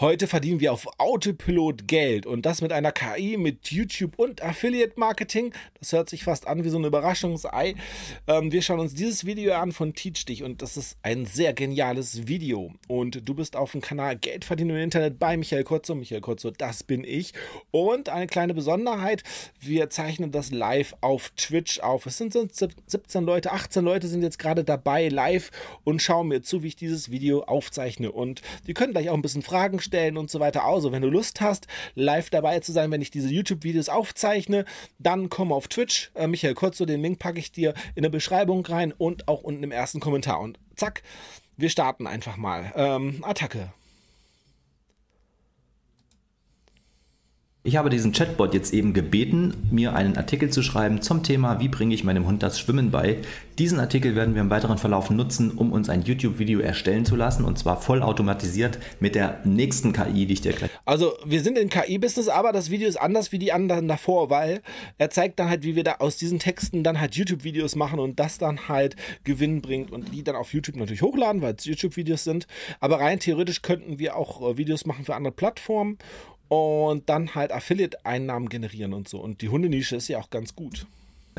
Heute verdienen wir auf Autopilot Geld und das mit einer KI, mit YouTube und Affiliate Marketing. Das hört sich fast an wie so ein Überraschungsei. Ähm, wir schauen uns dieses Video an von Teach Dich und das ist ein sehr geniales Video. Und du bist auf dem Kanal Geld verdienen im Internet bei Michael Kurzo. Michael Kurzo, das bin ich. Und eine kleine Besonderheit, wir zeichnen das live auf Twitch auf. Es sind 17 Leute, 18 Leute sind jetzt gerade dabei live und schauen mir zu, wie ich dieses Video aufzeichne. Und die können gleich auch ein bisschen Fragen stellen stellen und so weiter Also, wenn du Lust hast, live dabei zu sein, wenn ich diese YouTube-Videos aufzeichne, dann komm auf Twitch. Äh, Michael Kurzo, den Link packe ich dir in der Beschreibung rein und auch unten im ersten Kommentar. Und zack, wir starten einfach mal. Ähm, Attacke. Ich habe diesen Chatbot jetzt eben gebeten, mir einen Artikel zu schreiben zum Thema, wie bringe ich meinem Hund das Schwimmen bei. Diesen Artikel werden wir im weiteren Verlauf nutzen, um uns ein YouTube-Video erstellen zu lassen und zwar vollautomatisiert mit der nächsten KI, die ich dir gleich. Also, wir sind in KI-Business, aber das Video ist anders wie die anderen davor, weil er zeigt dann halt, wie wir da aus diesen Texten dann halt YouTube-Videos machen und das dann halt Gewinn bringt und die dann auf YouTube natürlich hochladen, weil es YouTube-Videos sind. Aber rein theoretisch könnten wir auch äh, Videos machen für andere Plattformen und dann halt Affiliate-Einnahmen generieren und so. Und die Hundenische ist ja auch ganz gut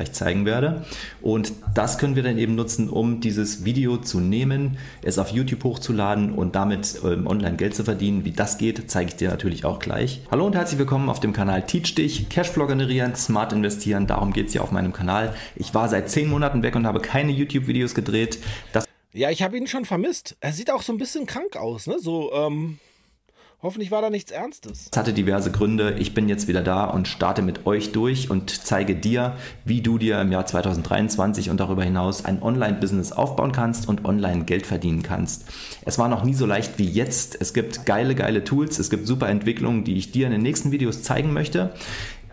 gleich zeigen werde. Und das können wir dann eben nutzen, um dieses Video zu nehmen, es auf YouTube hochzuladen und damit ähm, online Geld zu verdienen. Wie das geht, zeige ich dir natürlich auch gleich. Hallo und herzlich willkommen auf dem Kanal Teach Dich, Cashflow generieren, smart investieren. Darum geht es hier auf meinem Kanal. Ich war seit zehn Monaten weg und habe keine YouTube-Videos gedreht. Das ja, ich habe ihn schon vermisst. Er sieht auch so ein bisschen krank aus, ne? So, ähm Hoffentlich war da nichts Ernstes. Es hatte diverse Gründe. Ich bin jetzt wieder da und starte mit euch durch und zeige dir, wie du dir im Jahr 2023 und darüber hinaus ein Online-Business aufbauen kannst und online Geld verdienen kannst. Es war noch nie so leicht wie jetzt. Es gibt geile, geile Tools. Es gibt super Entwicklungen, die ich dir in den nächsten Videos zeigen möchte.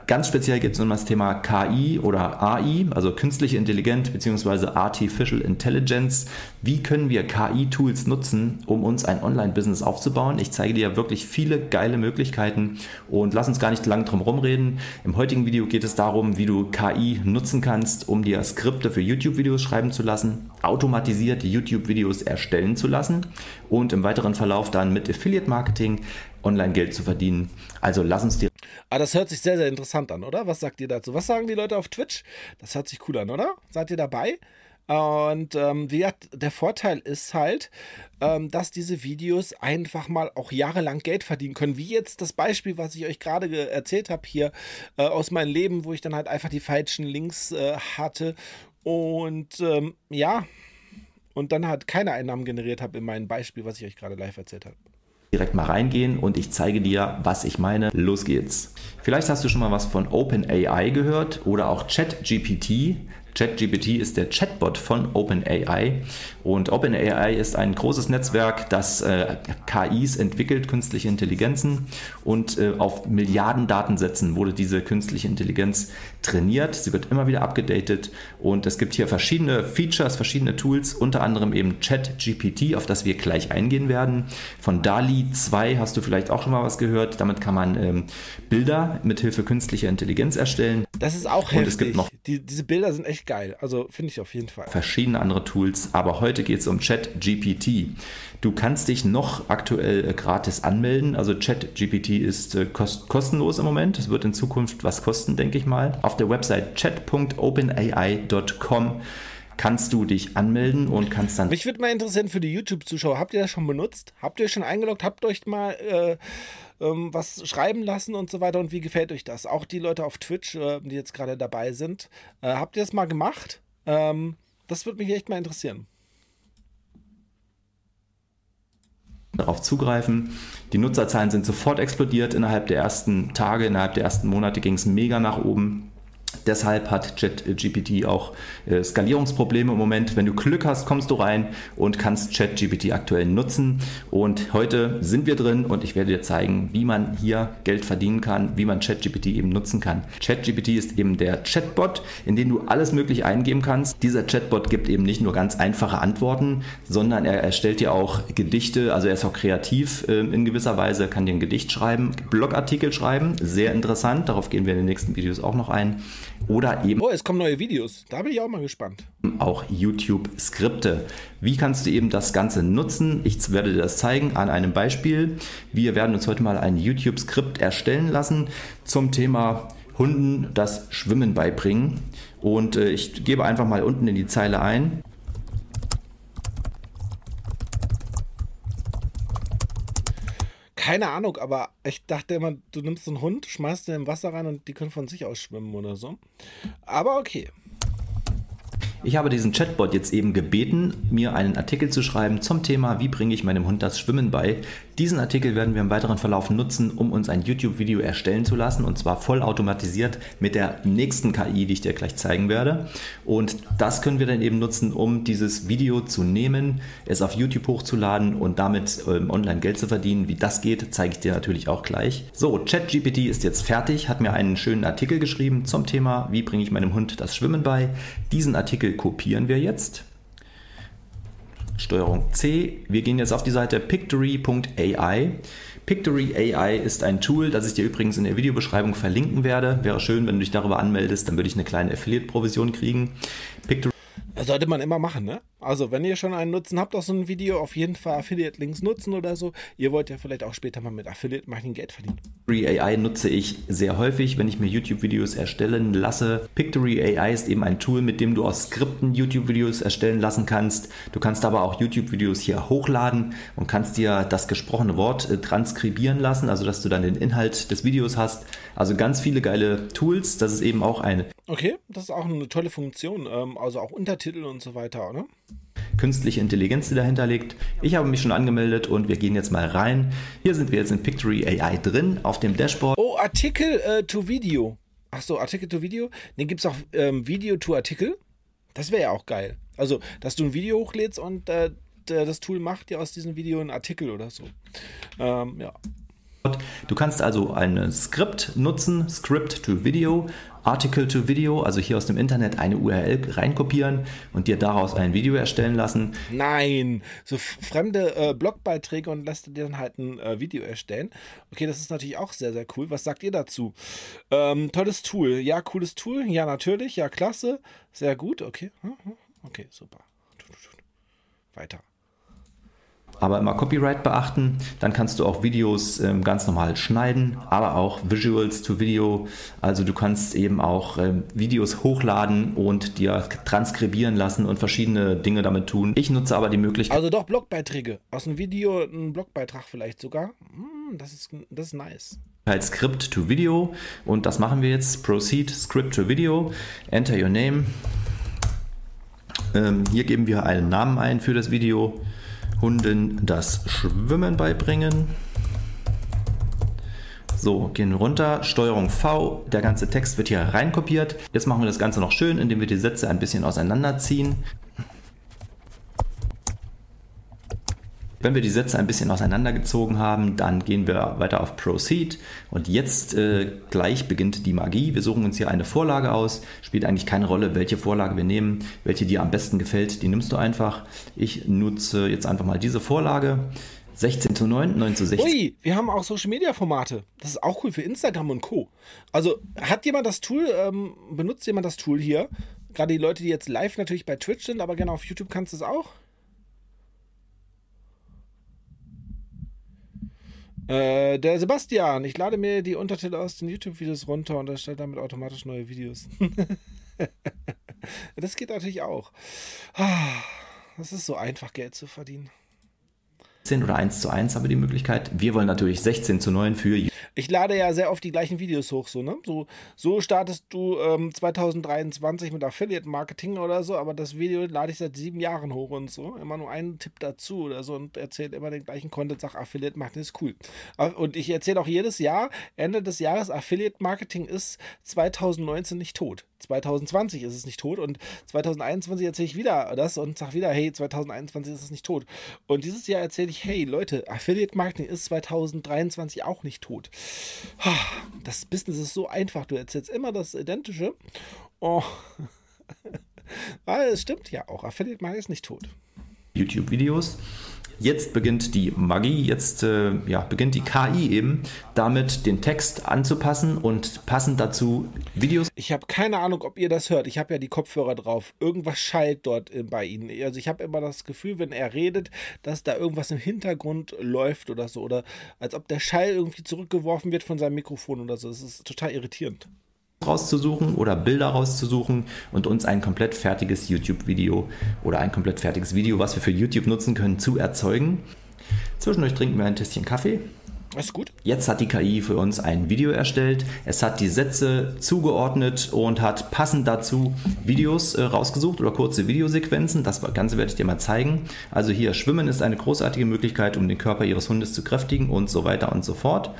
Ganz speziell geht es um das Thema KI oder AI, also künstliche Intelligenz bzw. Artificial Intelligence. Wie können wir KI-Tools nutzen, um uns ein Online-Business aufzubauen? Ich zeige dir wirklich viele geile Möglichkeiten und lass uns gar nicht lang drum rumreden. Im heutigen Video geht es darum, wie du KI nutzen kannst, um dir Skripte für YouTube-Videos schreiben zu lassen, automatisierte YouTube-Videos erstellen zu lassen und im weiteren Verlauf dann mit Affiliate-Marketing online Geld zu verdienen. Also lass uns dir. Ah, das hört sich sehr, sehr interessant an, oder? Was sagt ihr dazu? Was sagen die Leute auf Twitch? Das hört sich cool an, oder? Seid ihr dabei? Und ähm, wie der Vorteil ist halt, ähm, dass diese Videos einfach mal auch jahrelang Geld verdienen können. Wie jetzt das Beispiel, was ich euch gerade erzählt habe hier äh, aus meinem Leben, wo ich dann halt einfach die falschen Links äh, hatte. Und ähm, ja, und dann halt keine Einnahmen generiert habe in meinem Beispiel, was ich euch gerade live erzählt habe direkt mal reingehen und ich zeige dir, was ich meine. Los geht's. Vielleicht hast du schon mal was von OpenAI gehört oder auch ChatGPT. ChatGPT ist der Chatbot von OpenAI und OpenAI ist ein großes Netzwerk, das äh, KIs entwickelt, künstliche Intelligenzen und äh, auf Milliarden Datensätzen wurde diese künstliche Intelligenz trainiert. Sie wird immer wieder abgedatet und es gibt hier verschiedene Features, verschiedene Tools, unter anderem eben ChatGPT, auf das wir gleich eingehen werden. Von DALI 2 hast du vielleicht auch schon mal was gehört. Damit kann man ähm, Bilder mithilfe künstlicher Intelligenz erstellen. Das ist auch heftig. Und es gibt noch die, diese Bilder sind echt geil. Also finde ich auf jeden Fall. Verschiedene andere Tools, aber heute geht es um ChatGPT. Du kannst dich noch aktuell äh, gratis anmelden. Also ChatGPT ist äh, kost kostenlos im Moment. Es wird in Zukunft was kosten, denke ich mal. Auf der Website chat.openai.com kannst du dich anmelden und kannst dann. Mich würde mal interessieren für die YouTube-Zuschauer. Habt ihr das schon benutzt? Habt ihr schon eingeloggt? Habt ihr euch mal äh, ähm, was schreiben lassen und so weiter? Und wie gefällt euch das? Auch die Leute auf Twitch, äh, die jetzt gerade dabei sind. Äh, habt ihr das mal gemacht? Ähm, das würde mich echt mal interessieren. darauf zugreifen. Die Nutzerzahlen sind sofort explodiert innerhalb der ersten Tage, innerhalb der ersten Monate ging es mega nach oben. Deshalb hat ChatGPT auch äh, Skalierungsprobleme im Moment. Wenn du Glück hast, kommst du rein und kannst ChatGPT aktuell nutzen. Und heute sind wir drin und ich werde dir zeigen, wie man hier Geld verdienen kann, wie man ChatGPT eben nutzen kann. ChatGPT ist eben der Chatbot, in den du alles Mögliche eingeben kannst. Dieser Chatbot gibt eben nicht nur ganz einfache Antworten, sondern er erstellt dir auch Gedichte. Also er ist auch kreativ äh, in gewisser Weise, kann dir ein Gedicht schreiben, Blogartikel schreiben. Sehr interessant. Darauf gehen wir in den nächsten Videos auch noch ein. Oder eben. Oh, es kommen neue Videos. Da bin ich auch mal gespannt. Auch YouTube-Skripte. Wie kannst du eben das Ganze nutzen? Ich werde dir das zeigen an einem Beispiel. Wir werden uns heute mal ein YouTube-Skript erstellen lassen zum Thema Hunden das Schwimmen beibringen. Und äh, ich gebe einfach mal unten in die Zeile ein. Keine Ahnung, aber ich dachte immer, du nimmst einen Hund, schmeißt den im Wasser rein und die können von sich aus schwimmen oder so. Aber okay. Ich habe diesen Chatbot jetzt eben gebeten, mir einen Artikel zu schreiben zum Thema, wie bringe ich meinem Hund das Schwimmen bei. Diesen Artikel werden wir im weiteren Verlauf nutzen, um uns ein YouTube-Video erstellen zu lassen und zwar vollautomatisiert mit der nächsten KI, die ich dir gleich zeigen werde. Und das können wir dann eben nutzen, um dieses Video zu nehmen, es auf YouTube hochzuladen und damit ähm, online Geld zu verdienen. Wie das geht, zeige ich dir natürlich auch gleich. So, ChatGPT ist jetzt fertig, hat mir einen schönen Artikel geschrieben zum Thema, wie bringe ich meinem Hund das Schwimmen bei. Diesen Artikel kopieren wir jetzt. Steuerung C. Wir gehen jetzt auf die Seite pictory.ai. Pictory AI ist ein Tool, das ich dir übrigens in der Videobeschreibung verlinken werde. Wäre schön, wenn du dich darüber anmeldest, dann würde ich eine kleine Affiliate-Provision kriegen. Pictory sollte man immer machen, ne? Also, wenn ihr schon einen Nutzen habt aus so einem Video, auf jeden Fall Affiliate-Links nutzen oder so. Ihr wollt ja vielleicht auch später mal mit Affiliate-Marketing Geld verdienen. Pictory AI nutze ich sehr häufig, wenn ich mir YouTube-Videos erstellen lasse. Pictory AI ist eben ein Tool, mit dem du aus Skripten YouTube-Videos erstellen lassen kannst. Du kannst aber auch YouTube-Videos hier hochladen und kannst dir das gesprochene Wort äh, transkribieren lassen, also dass du dann den Inhalt des Videos hast. Also ganz viele geile Tools. Das ist eben auch eine. Okay, das ist auch eine tolle Funktion. Ähm, also auch Untertitel und so weiter, oder? künstliche Intelligenz, die dahinter liegt. Ich habe mich schon angemeldet und wir gehen jetzt mal rein. Hier sind wir jetzt in Pictory AI drin auf dem Dashboard. Oh, Artikel äh, to Video. Achso, Artikel to Video. Den gibt es auch ähm, Video to Artikel. Das wäre ja auch geil. Also, dass du ein Video hochlädst und äh, das Tool macht dir aus diesem Video einen Artikel oder so. Ähm, ja. Du kannst also ein Skript nutzen, Script to Video, Article to Video, also hier aus dem Internet eine URL reinkopieren und dir daraus ein Video erstellen lassen. Nein, so fremde äh, Blogbeiträge und lässt dir dann halt ein äh, Video erstellen. Okay, das ist natürlich auch sehr, sehr cool. Was sagt ihr dazu? Ähm, tolles Tool. Ja, cooles Tool. Ja, natürlich. Ja, klasse. Sehr gut. Okay. Hm, hm. Okay, super. Weiter aber immer Copyright beachten. Dann kannst du auch Videos ähm, ganz normal schneiden, aber auch Visuals to Video. Also du kannst eben auch ähm, Videos hochladen und dir transkribieren lassen und verschiedene Dinge damit tun. Ich nutze aber die Möglichkeit. Also doch Blogbeiträge. Aus einem Video ein Blogbeitrag vielleicht sogar. Hm, das, ist, das ist nice. Halt Script to Video und das machen wir jetzt. Proceed Script to Video. Enter your name. Ähm, hier geben wir einen Namen ein für das Video. Hunden das Schwimmen beibringen. So, gehen runter, Steuerung V, der ganze Text wird hier reinkopiert. Jetzt machen wir das Ganze noch schön, indem wir die Sätze ein bisschen auseinanderziehen. Wenn wir die Sätze ein bisschen auseinandergezogen haben, dann gehen wir weiter auf Proceed und jetzt äh, gleich beginnt die Magie. Wir suchen uns hier eine Vorlage aus. Spielt eigentlich keine Rolle, welche Vorlage wir nehmen, welche dir am besten gefällt, die nimmst du einfach. Ich nutze jetzt einfach mal diese Vorlage. 16 zu 9, 9 zu 16. Ui, wir haben auch Social Media Formate. Das ist auch cool für Instagram und Co. Also hat jemand das Tool, ähm, benutzt jemand das Tool hier? Gerade die Leute, die jetzt live natürlich bei Twitch sind, aber gerne auf YouTube kannst du es auch. Äh, der Sebastian, ich lade mir die Untertitel aus den YouTube-Videos runter und erstelle damit automatisch neue Videos. das geht natürlich auch. Ah, das ist so einfach, Geld zu verdienen. 16 oder 1 zu 1 haben wir die Möglichkeit. Wir wollen natürlich 16 zu 9 für. Ich lade ja sehr oft die gleichen Videos hoch, so, ne? So, so startest du ähm, 2023 mit Affiliate Marketing oder so, aber das Video lade ich seit sieben Jahren hoch und so. Immer nur einen Tipp dazu oder so und erzähle immer den gleichen Content, sag Affiliate Marketing ist cool. Und ich erzähle auch jedes Jahr, Ende des Jahres, Affiliate Marketing ist 2019 nicht tot. 2020 ist es nicht tot und 2021 erzähle ich wieder das und sage wieder, hey, 2021 ist es nicht tot. Und dieses Jahr erzähle ich, hey Leute, Affiliate Marketing ist 2023 auch nicht tot. Das Business ist so einfach, du erzählst immer das Identische. Oh. Weil es stimmt ja auch, Affiliate Marketing ist nicht tot. YouTube-Videos Jetzt beginnt die Magie, jetzt äh, ja, beginnt die KI eben damit, den Text anzupassen und passend dazu Videos. Ich habe keine Ahnung, ob ihr das hört. Ich habe ja die Kopfhörer drauf. Irgendwas schallt dort bei Ihnen. Also ich habe immer das Gefühl, wenn er redet, dass da irgendwas im Hintergrund läuft oder so. Oder als ob der Schall irgendwie zurückgeworfen wird von seinem Mikrofon oder so. Das ist total irritierend rauszusuchen oder Bilder rauszusuchen und uns ein komplett fertiges YouTube-Video oder ein komplett fertiges Video, was wir für YouTube nutzen können, zu erzeugen. Zwischendurch trinken wir ein Tässchen Kaffee. Ist gut. Jetzt hat die KI für uns ein Video erstellt. Es hat die Sätze zugeordnet und hat passend dazu Videos äh, rausgesucht oder kurze Videosequenzen. Das Ganze werde ich dir mal zeigen. Also hier, Schwimmen ist eine großartige Möglichkeit, um den Körper Ihres Hundes zu kräftigen und so weiter und so fort.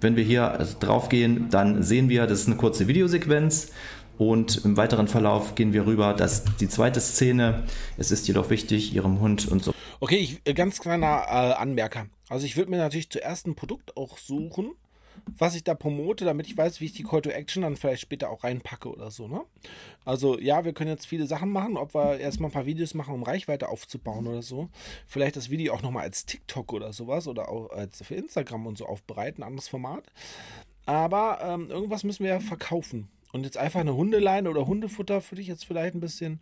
Wenn wir hier drauf gehen, dann sehen wir, das ist eine kurze Videosequenz. Und im weiteren Verlauf gehen wir rüber, dass die zweite Szene, es ist jedoch wichtig, ihrem Hund und so. Okay, ich, äh, ganz kleiner äh, Anmerker. Also ich würde mir natürlich zuerst ein Produkt auch suchen, was ich da promote, damit ich weiß, wie ich die Call to Action dann vielleicht später auch reinpacke oder so. Ne? Also ja, wir können jetzt viele Sachen machen, ob wir erstmal ein paar Videos machen, um Reichweite aufzubauen oder so. Vielleicht das Video auch nochmal als TikTok oder sowas oder auch als für Instagram und so aufbereiten, anderes Format. Aber ähm, irgendwas müssen wir ja verkaufen. Und jetzt einfach eine Hundeleine oder Hundefutter würde ich jetzt vielleicht ein bisschen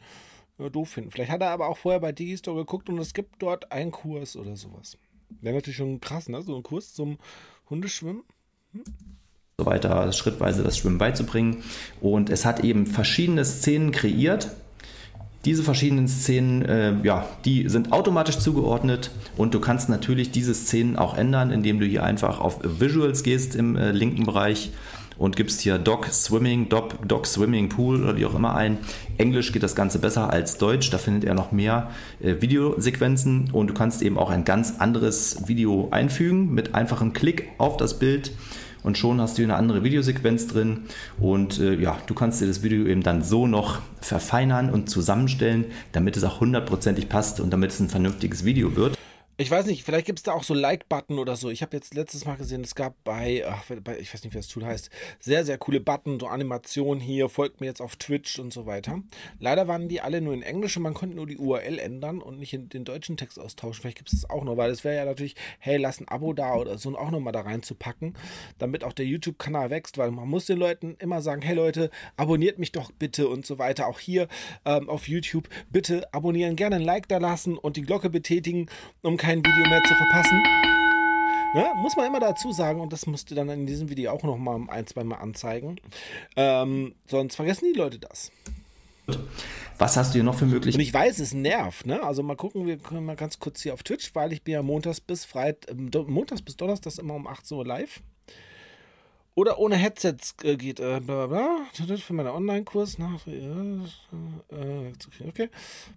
äh, doof finden. Vielleicht hat er aber auch vorher bei Digistore geguckt und es gibt dort einen Kurs oder sowas. Wäre natürlich schon krass, ne? So ein Kurs zum Hundeschwimmen so weiter schrittweise das Schwimmen beizubringen. Und es hat eben verschiedene Szenen kreiert. Diese verschiedenen Szenen, äh, ja, die sind automatisch zugeordnet und du kannst natürlich diese Szenen auch ändern, indem du hier einfach auf Visuals gehst im äh, linken Bereich und gibst hier Dog Swimming, Dog, Dog Swimming Pool oder wie auch immer ein. Englisch geht das Ganze besser als Deutsch, da findet er noch mehr äh, Videosequenzen und du kannst eben auch ein ganz anderes Video einfügen mit einfachem Klick auf das Bild und schon hast du eine andere Videosequenz drin und äh, ja, du kannst dir das Video eben dann so noch verfeinern und zusammenstellen, damit es auch hundertprozentig passt und damit es ein vernünftiges Video wird. Ich weiß nicht, vielleicht gibt es da auch so Like-Button oder so. Ich habe jetzt letztes Mal gesehen, es gab bei, ach, bei, ich weiß nicht, wie das Tool heißt, sehr, sehr coole Button, so Animationen hier, folgt mir jetzt auf Twitch und so weiter. Leider waren die alle nur in Englisch und man konnte nur die URL ändern und nicht in den deutschen Text austauschen. Vielleicht gibt es das auch noch, weil es wäre ja natürlich, hey, lass ein Abo da oder so und auch nochmal da reinzupacken, damit auch der YouTube-Kanal wächst, weil man muss den Leuten immer sagen, hey Leute, abonniert mich doch bitte und so weiter. Auch hier ähm, auf YouTube, bitte abonnieren, gerne ein Like da lassen und die Glocke betätigen, um kein Video mehr zu verpassen. Ne? Muss man immer dazu sagen, und das musst du dann in diesem Video auch noch mal ein, zwei Mal anzeigen. Ähm, sonst vergessen die Leute das. Was hast du hier noch für Möglichkeiten? Und ich weiß, es nervt, ne? Also mal gucken, wir können mal ganz kurz hier auf Twitch, weil ich bin ja montags bis Freitag, äh, montags bis Donnerstags immer um 18 Uhr live. Oder ohne Headsets äh, geht. Äh, bla bla bla. Für meinen Online-Kurs nach. Äh, okay.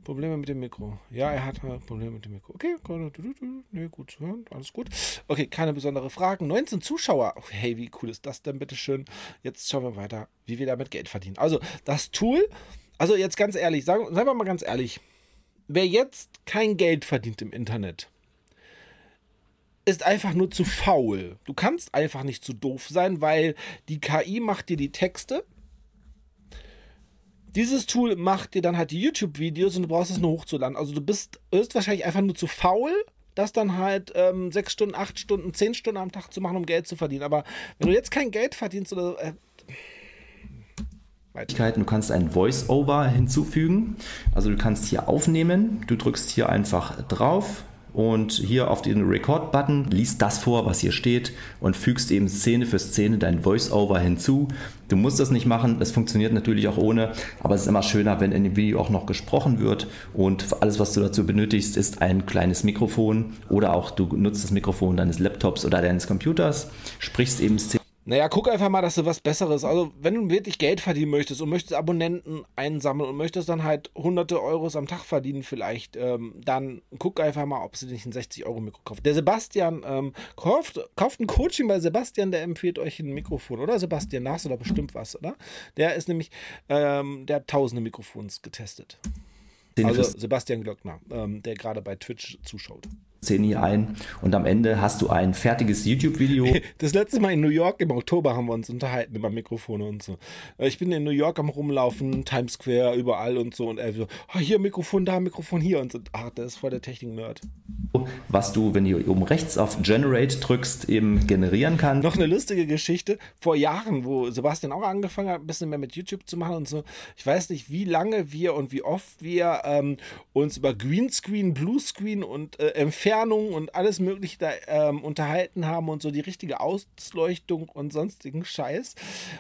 Probleme mit dem Mikro. Ja, er hat äh, Probleme mit dem Mikro. Okay, nee, gut. Alles gut. Okay, keine besonderen Fragen. 19 Zuschauer. Hey, wie cool ist das denn, bitteschön? Jetzt schauen wir weiter, wie wir damit Geld verdienen. Also, das Tool. Also, jetzt ganz ehrlich, sagen, sagen wir mal ganz ehrlich. Wer jetzt kein Geld verdient im Internet, ist einfach nur zu faul. Du kannst einfach nicht zu doof sein, weil die KI macht dir die Texte. Dieses Tool macht dir dann halt die YouTube-Videos und du brauchst es nur hochzuladen. Also du bist, bist wahrscheinlich einfach nur zu faul, das dann halt ähm, sechs Stunden, acht Stunden, zehn Stunden am Tag zu machen, um Geld zu verdienen. Aber wenn du jetzt kein Geld verdienst oder äh, Du kannst ein Voice-Over hinzufügen. Also du kannst hier aufnehmen, du drückst hier einfach drauf, und hier auf den Record-Button liest das vor, was hier steht und fügst eben Szene für Szene dein Voice-Over hinzu. Du musst das nicht machen, das funktioniert natürlich auch ohne, aber es ist immer schöner, wenn in dem Video auch noch gesprochen wird und alles, was du dazu benötigst, ist ein kleines Mikrofon oder auch du nutzt das Mikrofon deines Laptops oder deines Computers, sprichst eben Szene naja, guck einfach mal, dass du was Besseres. Also, wenn du wirklich Geld verdienen möchtest und möchtest Abonnenten einsammeln und möchtest dann halt hunderte Euros am Tag verdienen, vielleicht, ähm, dann guck einfach mal, ob sie nicht ein 60-Euro-Mikro kauft. Der Sebastian ähm, kauft, kauft ein Coaching bei Sebastian, der empfiehlt euch ein Mikrofon, oder? Sebastian, da hast du da bestimmt was, oder? Der ist nämlich, ähm, der hat tausende Mikrofons getestet. Also Sebastian Glöckner, ähm, der gerade bei Twitch zuschaut. Szene hier ein und am Ende hast du ein fertiges YouTube-Video. Das letzte Mal in New York im Oktober haben wir uns unterhalten über Mikrofone und so. Äh, ich bin in New York am rumlaufen, Times Square, überall und so und er so, oh, hier Mikrofon da, Mikrofon hier und so. Ach, der ist voll der Technik-Nerd. Was du, wenn du oben rechts auf Generate drückst, eben generieren kannst. Noch eine lustige Geschichte vor Jahren, wo Sebastian auch angefangen hat, ein bisschen mehr mit YouTube zu machen und so. Ich weiß nicht, wie lange wir und wie oft wir ähm, uns über Greenscreen, Bluescreen und äh, Entfernung und alles Mögliche da ähm, unterhalten haben und so die richtige Ausleuchtung und sonstigen Scheiß.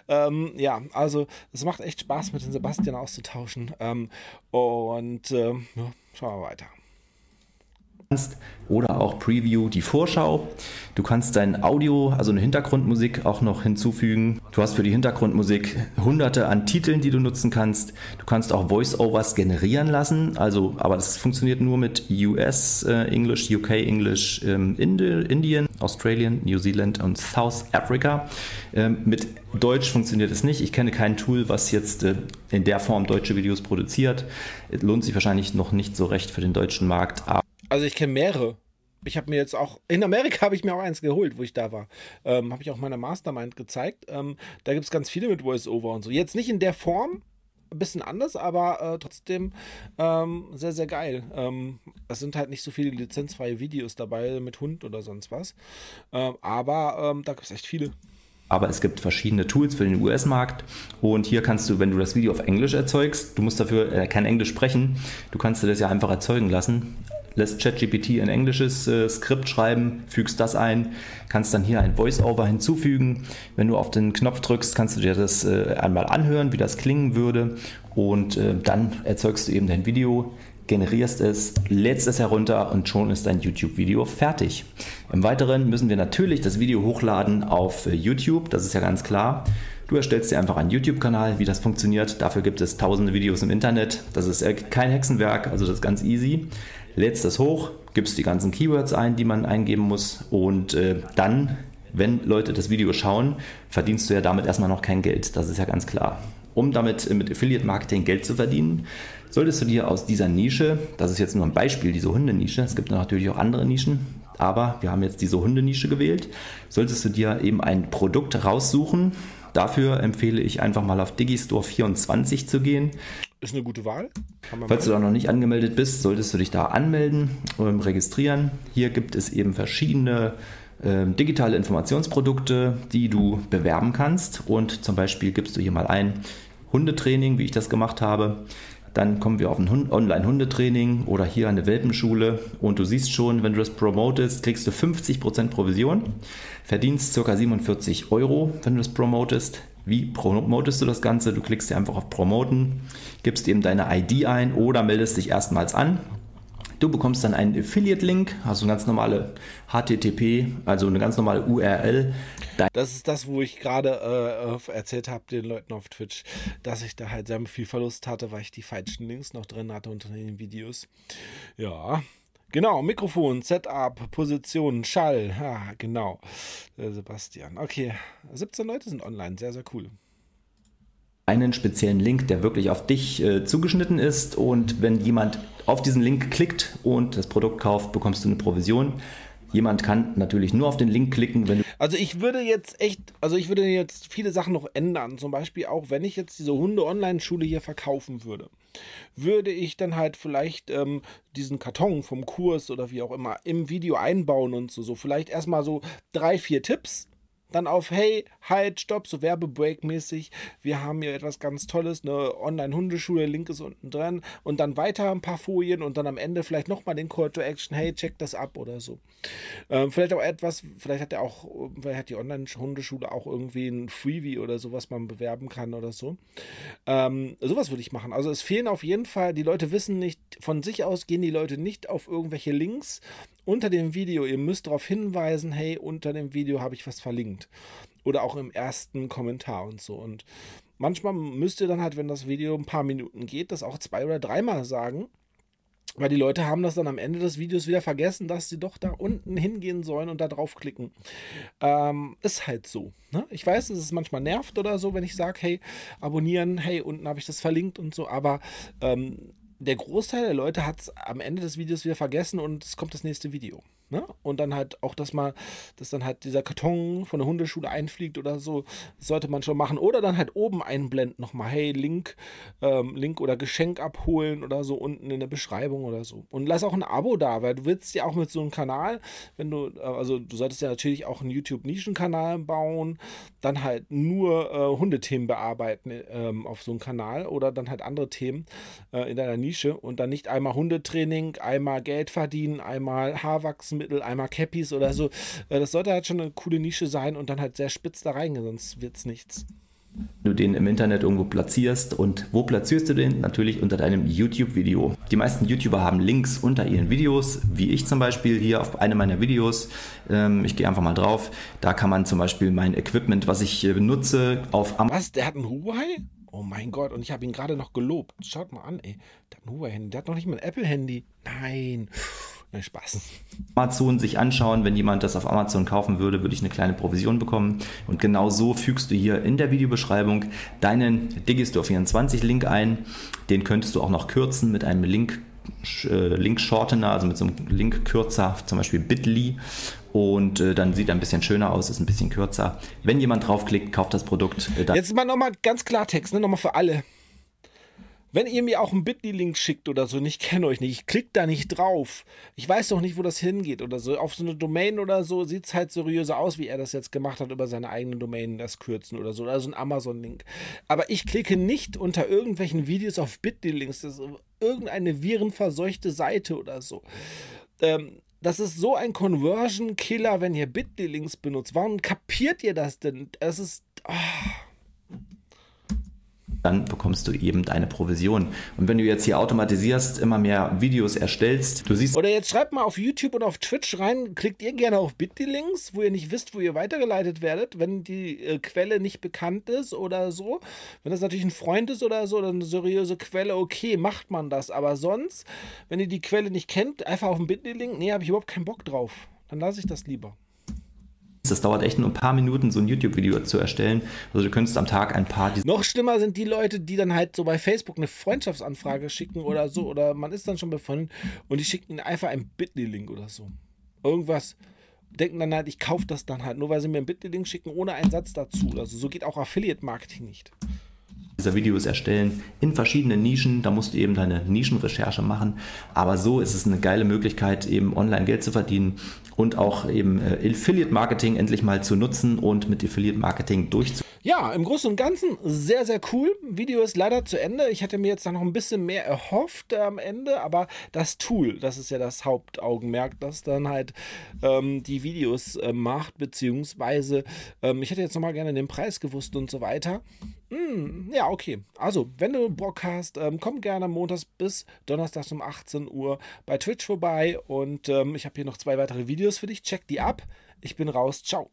Ähm, ja, also es macht echt Spaß, mit dem Sebastian auszutauschen. Ähm, und äh, ja, schauen wir weiter kannst oder auch Preview die Vorschau. Du kannst dein Audio, also eine Hintergrundmusik auch noch hinzufügen. Du hast für die Hintergrundmusik hunderte an Titeln, die du nutzen kannst. Du kannst auch Voice-Overs generieren lassen, also, aber das funktioniert nur mit US äh, English, UK English, ähm, Indi Indien, Australien, New Zealand und South Africa. Ähm, mit Deutsch funktioniert es nicht. Ich kenne kein Tool, was jetzt äh, in der Form deutsche Videos produziert. Lohnt sich wahrscheinlich noch nicht so recht für den deutschen Markt. Aber also ich kenne mehrere. Ich habe mir jetzt auch, in Amerika habe ich mir auch eins geholt, wo ich da war. Ähm, habe ich auch meiner Mastermind gezeigt. Ähm, da gibt es ganz viele mit Voice-Over und so. Jetzt nicht in der Form, ein bisschen anders, aber äh, trotzdem ähm, sehr, sehr geil. Ähm, es sind halt nicht so viele lizenzfreie Videos dabei mit Hund oder sonst was. Ähm, aber ähm, da gibt es echt viele. Aber es gibt verschiedene Tools für den US-Markt und hier kannst du, wenn du das Video auf Englisch erzeugst, du musst dafür äh, kein Englisch sprechen, du kannst dir das ja einfach erzeugen lassen lässt ChatGPT ein englisches äh, Skript schreiben, fügst das ein, kannst dann hier ein Voice-Over hinzufügen. Wenn du auf den Knopf drückst, kannst du dir das äh, einmal anhören, wie das klingen würde und äh, dann erzeugst du eben dein Video, generierst es, lädst es herunter und schon ist dein YouTube-Video fertig. Im Weiteren müssen wir natürlich das Video hochladen auf äh, YouTube, das ist ja ganz klar. Du erstellst dir einfach einen YouTube-Kanal, wie das funktioniert. Dafür gibt es tausende Videos im Internet. Das ist kein Hexenwerk, also das ist ganz easy lädst das hoch, gibst die ganzen Keywords ein, die man eingeben muss und äh, dann, wenn Leute das Video schauen, verdienst du ja damit erstmal noch kein Geld. Das ist ja ganz klar. Um damit mit Affiliate Marketing Geld zu verdienen, solltest du dir aus dieser Nische, das ist jetzt nur ein Beispiel, diese Hundenische, es gibt natürlich auch andere Nischen, aber wir haben jetzt diese Hundenische gewählt, solltest du dir eben ein Produkt raussuchen. Dafür empfehle ich einfach mal auf Digistore 24 zu gehen. Ist eine gute Wahl. Falls du da noch nicht angemeldet bist, solltest du dich da anmelden und registrieren. Hier gibt es eben verschiedene äh, digitale Informationsprodukte, die du bewerben kannst. Und zum Beispiel gibst du hier mal ein Hundetraining, wie ich das gemacht habe. Dann kommen wir auf ein Online-Hundetraining oder hier eine Welpenschule. Und du siehst schon, wenn du das promotest, kriegst du 50% Provision, verdienst ca. 47 Euro, wenn du das promotest. Wie promotest du das Ganze? Du klickst dir einfach auf Promoten, gibst eben deine ID ein oder meldest dich erstmals an. Du bekommst dann einen Affiliate-Link, also eine ganz normale HTTP, also eine ganz normale URL. Das ist das, wo ich gerade äh, erzählt habe den Leuten auf Twitch, dass ich da halt sehr viel Verlust hatte, weil ich die falschen Links noch drin hatte unter den Videos. Ja, Genau, Mikrofon, Setup, Position, Schall. Ja, genau. Der Sebastian. Okay, 17 Leute sind online. Sehr, sehr cool. Einen speziellen Link, der wirklich auf dich äh, zugeschnitten ist. Und wenn jemand auf diesen Link klickt und das Produkt kauft, bekommst du eine Provision. Jemand kann natürlich nur auf den Link klicken, wenn du. Also ich würde jetzt echt, also ich würde jetzt viele Sachen noch ändern. Zum Beispiel auch, wenn ich jetzt diese Hunde-Online-Schule hier verkaufen würde würde ich dann halt vielleicht ähm, diesen Karton vom Kurs oder wie auch immer im Video einbauen und so. So vielleicht erstmal so drei, vier Tipps dann auf, hey, halt, stopp, so Werbebreak-mäßig. Wir haben hier etwas ganz Tolles, eine Online-Hundeschule, Link ist unten dran. Und dann weiter ein paar Folien und dann am Ende vielleicht nochmal den Call to Action, hey, check das ab oder so. Ähm, vielleicht auch etwas, vielleicht hat er auch, vielleicht hat die Online-Hundeschule auch irgendwie ein Freebie oder so, was man bewerben kann oder so. Ähm, sowas würde ich machen. Also es fehlen auf jeden Fall, die Leute wissen nicht, von sich aus gehen die Leute nicht auf irgendwelche Links unter dem Video. Ihr müsst darauf hinweisen, hey, unter dem Video habe ich was verlinkt. Oder auch im ersten Kommentar und so. Und manchmal müsst ihr dann halt, wenn das Video ein paar Minuten geht, das auch zwei oder dreimal sagen. Weil die Leute haben das dann am Ende des Videos wieder vergessen, dass sie doch da unten hingehen sollen und da draufklicken. Ähm, ist halt so. Ne? Ich weiß, dass es manchmal nervt oder so, wenn ich sage, hey, abonnieren, hey, unten habe ich das verlinkt und so, aber ähm, der Großteil der Leute hat es am Ende des Videos wieder vergessen und es kommt das nächste Video. Ne? Und dann halt auch, dass mal, dass dann halt dieser Karton von der Hundeschule einfliegt oder so, das sollte man schon machen. Oder dann halt oben einblenden nochmal, hey, Link, ähm, Link oder Geschenk abholen oder so unten in der Beschreibung oder so. Und lass auch ein Abo da, weil du willst ja auch mit so einem Kanal, wenn du, äh, also du solltest ja natürlich auch einen YouTube-Nischenkanal bauen, dann halt nur äh, Hundethemen bearbeiten ähm, auf so einem Kanal oder dann halt andere Themen äh, in deiner Nische und dann nicht einmal Hundetraining, einmal Geld verdienen, einmal Haarwachsen Lebensmittel, einmal Cappies oder so. Äh, das sollte halt schon eine coole Nische sein und dann halt sehr spitz da reingehen, sonst wird es nichts du den im Internet irgendwo platzierst. Und wo platzierst du den? Natürlich unter deinem YouTube-Video. Die meisten YouTuber haben Links unter ihren Videos, wie ich zum Beispiel hier auf einem meiner Videos. Ähm, ich gehe einfach mal drauf. Da kann man zum Beispiel mein Equipment, was ich benutze, auf Amazon. Was? Der hat ein Huawei? Oh mein Gott, und ich habe ihn gerade noch gelobt. Schaut mal an, ey. Der hat ein Huawei-Handy. Der hat noch nicht mal ein Apple-Handy. Nein. Nein, Spaß. Amazon sich anschauen, wenn jemand das auf Amazon kaufen würde, würde ich eine kleine Provision bekommen. Und genau so fügst du hier in der Videobeschreibung deinen Digistore24-Link ein. Den könntest du auch noch kürzen mit einem Link äh, Link-Shortener, also mit so einem Link-Kürzer, zum Beispiel Bitly. Und äh, dann sieht er ein bisschen schöner aus, ist ein bisschen kürzer. Wenn jemand draufklickt, kauft das Produkt. Äh, Jetzt mal nochmal ganz Klartext, ne? nochmal für alle. Wenn ihr mir auch einen Bitly-Link schickt oder so und ich kenne euch nicht, ich klicke da nicht drauf. Ich weiß doch nicht, wo das hingeht oder so. Auf so eine Domain oder so sieht es halt seriöser aus, wie er das jetzt gemacht hat, über seine eigene Domain das kürzen oder so. Oder so ein Amazon-Link. Aber ich klicke nicht unter irgendwelchen Videos auf Bitly-Links. Das ist irgendeine virenverseuchte Seite oder so. Ähm, das ist so ein Conversion-Killer, wenn ihr Bitly-Links benutzt. Warum kapiert ihr das denn? Das ist. Oh dann bekommst du eben deine Provision. Und wenn du jetzt hier automatisierst, immer mehr Videos erstellst, du siehst. Oder jetzt schreibt mal auf YouTube und auf Twitch rein, klickt ihr gerne auf Bitly-Links, wo ihr nicht wisst, wo ihr weitergeleitet werdet, wenn die äh, Quelle nicht bekannt ist oder so. Wenn das natürlich ein Freund ist oder so, oder eine seriöse Quelle, okay, macht man das. Aber sonst, wenn ihr die Quelle nicht kennt, einfach auf den Bitly-Link, nee, habe ich überhaupt keinen Bock drauf. Dann lasse ich das lieber. Das dauert echt nur ein paar Minuten, so ein YouTube-Video zu erstellen. Also du könntest am Tag ein paar. Noch schlimmer sind die Leute, die dann halt so bei Facebook eine Freundschaftsanfrage schicken oder so. Oder man ist dann schon befreundet und die schicken einfach einen Bitly-Link oder so. Irgendwas. Denken dann halt, ich kaufe das dann halt, nur weil sie mir einen Bitly-Link schicken, ohne einen Satz dazu. Also so geht auch Affiliate-Marketing nicht dieser Videos erstellen in verschiedenen Nischen. Da musst du eben deine Nischenrecherche machen. Aber so ist es eine geile Möglichkeit, eben online Geld zu verdienen und auch eben äh, Affiliate Marketing endlich mal zu nutzen und mit Affiliate Marketing durchzuführen. Ja, im Großen und Ganzen sehr, sehr cool. Video ist leider zu Ende. Ich hätte mir jetzt noch ein bisschen mehr erhofft äh, am Ende, aber das Tool, das ist ja das Hauptaugenmerk, das dann halt ähm, die Videos äh, macht, beziehungsweise ähm, ich hätte jetzt nochmal gerne den Preis gewusst und so weiter. Hm, ja, okay. Also, wenn du Bock hast, ähm, komm gerne montags bis donnerstags um 18 Uhr bei Twitch vorbei und ähm, ich habe hier noch zwei weitere Videos für dich. Check die ab. Ich bin raus. Ciao.